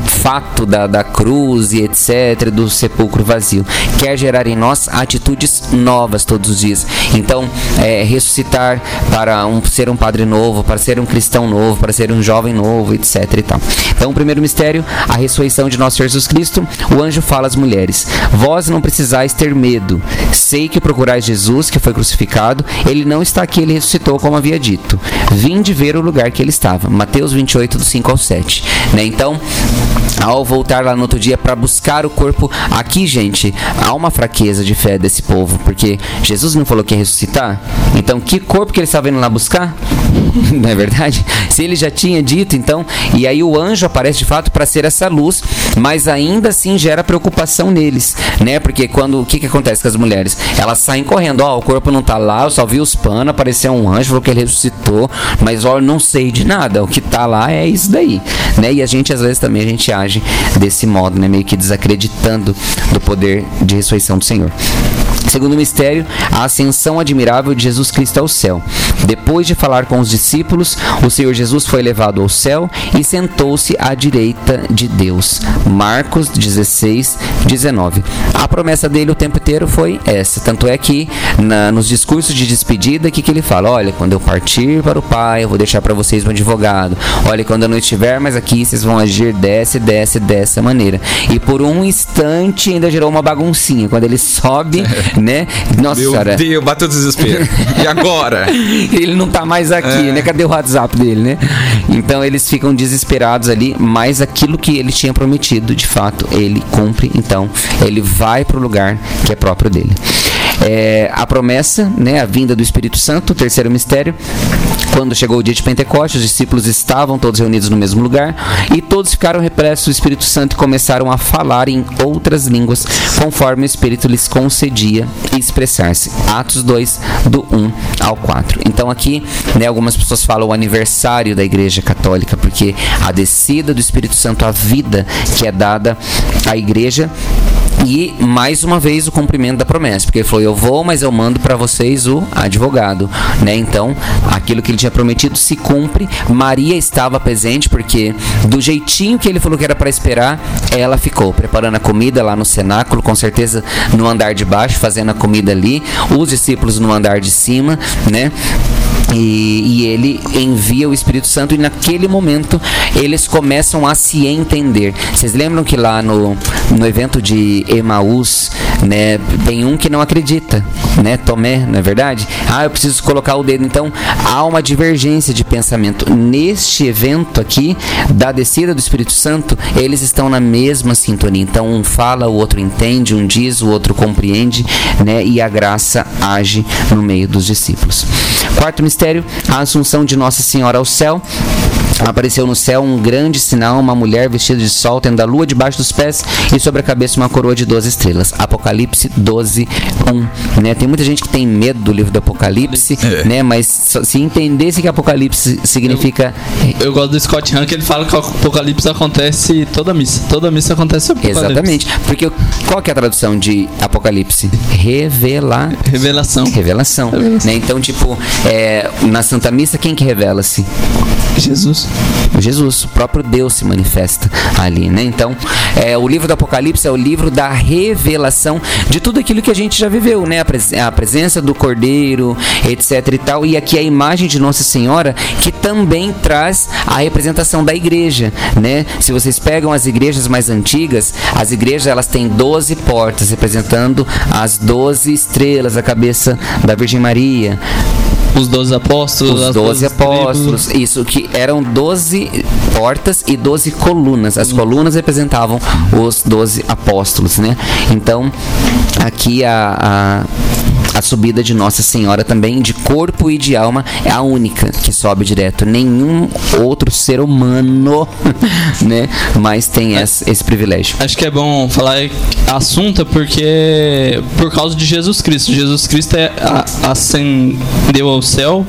fato da, da cruz e etc., do sepulcro vazio. Quer gerar em nós atitudes novas todos os dias. Então, é, ressuscitar para um, ser um padre novo, para ser um cristão novo, para ser um jovem novo, etc. E tal. Então, o primeiro mistério, a ressurreição de nosso Senhor Jesus Cristo. O anjo fala às mulheres: Vós não precisais ter medo. Sei que procurais Jesus, que foi crucificado. Ele não está aqui, ele ressuscitou, como havia dito. Vinde ver o lugar que ele estava. Mateus 28, do 5 ao 7. Né? Então, ao voltar lá no outro dia para buscar o corpo, aqui, gente, há uma fraqueza de fé desse povo, porque Jesus não falou que ia ressuscitar. Então, que corpo que eles estavam indo lá buscar? (laughs) Não é verdade? Se ele já tinha dito, então, e aí o anjo aparece de fato para ser essa luz, mas ainda assim gera preocupação neles, né? Porque quando o que que acontece com as mulheres? Elas saem correndo, ó, o corpo não tá lá, eu só vi os panos, apareceu um anjo, falou que ele ressuscitou, mas ó, eu não sei de nada, o que tá lá é isso daí, né? E a gente às vezes também a gente desse modo, né? Meio que desacreditando do poder de ressurreição do Senhor. Segundo mistério, a ascensão admirável de Jesus Cristo ao céu. Depois de falar com os discípulos, o Senhor Jesus foi levado ao céu e sentou-se à direita de Deus. Marcos 16, 19. A promessa dele o tempo inteiro foi essa. Tanto é que na, nos discursos de despedida, que, que ele fala? Olha, quando eu partir para o Pai, eu vou deixar para vocês um advogado. Olha, quando eu não estiver mais aqui, vocês vão agir dessa, dessa, dessa maneira. E por um instante ainda gerou uma baguncinha. Quando ele sobe, (laughs) né? Nossa
Meu
senhora.
Deus, bateu desespero. E agora? (laughs)
ele não tá mais aqui,
É.
né? Cadê o WhatsApp dele, né? Então eles ficam desesperados ali, mas aquilo que ele tinha prometido, de fato, ele cumpre. Então ele vai para o lugar que é próprio dele. É, a promessa, né, a vinda do Espírito Santo, o terceiro mistério. Quando chegou o dia de Pentecostes, os discípulos estavam todos reunidos no mesmo lugar e todos ficaram repressos do Espírito Santo começaram a falar em outras línguas, conforme o Espírito lhes concedia expressar-se. Atos 2, do 1 ao 4. Então aqui, né, algumas pessoas falam o aniversário da Igreja Católica, porque a descida do Espírito Santo, a vida que é dada à Igreja e mais uma vez o cumprimento da promessa, porque ele falou: Eu vou, mas eu mando para vocês o advogado, né? Então, aquilo que ele tinha prometido se cumpre. Maria estava presente, porque do jeitinho que ele falou que era para esperar, ela ficou preparando a comida lá no cenáculo, com certeza no andar de baixo, fazendo a comida ali, os discípulos no andar de cima, né? E, e ele envia o Espírito Santo e naquele momento eles começam a se entender. Vocês lembram que lá no, no evento de Emaús, né, tem um que não acredita, né, Tomé, não é verdade? Ah, eu preciso colocar o dedo. Então há uma divergência de pensamento. Neste evento aqui, da descida do Espírito Santo, eles estão na mesma sintonia. Então um fala, o outro entende, um diz, o outro compreende, né, e a graça age no meio dos discípulos. Quarto mistério, a assunção de Nossa Senhora ao céu. Apareceu no céu um grande sinal, uma mulher vestida de sol, tendo a lua debaixo dos pés e sobre a cabeça uma coroa de 12 estrelas. Apocalipse 12, 1. Né? Tem muita gente que tem medo do livro do Apocalipse,
É.
né? mas se entendesse que Apocalipse significa
Eu gosto do Scott Hahn que ele fala que o apocalipse acontece toda missa. Toda missa acontece apocalipse.
Exatamente. Porque qual que é a tradução de Apocalipse? Revela.
Revelação.
Revelação.
Revelação.
Né? Então, tipo, é, na Santa Missa, quem que revela-se?
Jesus.
Jesus, o próprio Deus se manifesta ali, né? Então, é, o livro do Apocalipse é o livro da revelação de tudo aquilo que a gente já viveu, né? A, pres- a presença do Cordeiro, etc e tal. E aqui a imagem de Nossa Senhora que também traz a representação da igreja, né? Se vocês pegam as igrejas mais antigas, as igrejas elas têm 12 portas representando as 12 estrelas, a cabeça da Virgem Maria,
Os 12 apóstolos.
os
as
12
tribos.
apóstolos, isso que eram 12 portas e 12 colunas. As colunas representavam os 12 apóstolos, né? Então, aqui a, a, a subida de Nossa Senhora também, de corpo e de alma, é a única que sobe direto. Nenhum outro ser humano, (laughs) né? Mas tem esse, esse privilégio.
Acho que é bom falar assunto porque por causa de Jesus Cristo. Jesus Cristo é, a- ascendeu ao céu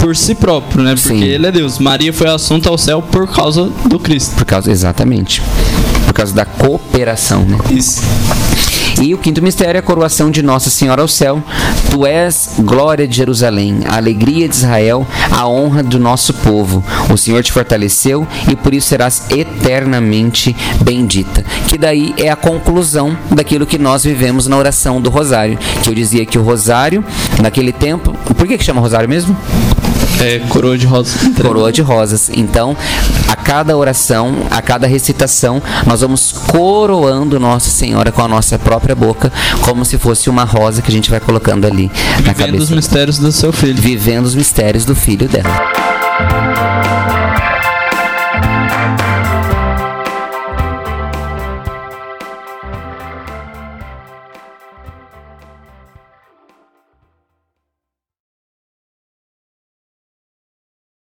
por si próprio, né? Porque
Sim.
ele é Deus. Maria foi assunta ao céu por causa do Cristo.
Por causa, exatamente. Por causa da cooperação, né?
Isso.
E o quinto mistério é a coroação de Nossa Senhora ao céu. Tu és glória de Jerusalém, a alegria de Israel, a honra do nosso povo. O Senhor te fortaleceu e por isso serás eternamente bendita. Que daí é a conclusão daquilo que nós vivemos na oração do Rosário. Que eu dizia que o Rosário, naquele tempo. Por que, que chama Rosário mesmo?
É coroa de rosa.
coroa de rosas. Então, a cada oração, a cada recitação, nós vamos coroando Nossa Senhora com a nossa própria boca, como se fosse uma rosa que a gente vai colocando ali na
Vivendo os
cabeça.
mistérios do seu filho.
Vivendo os mistérios do filho dela.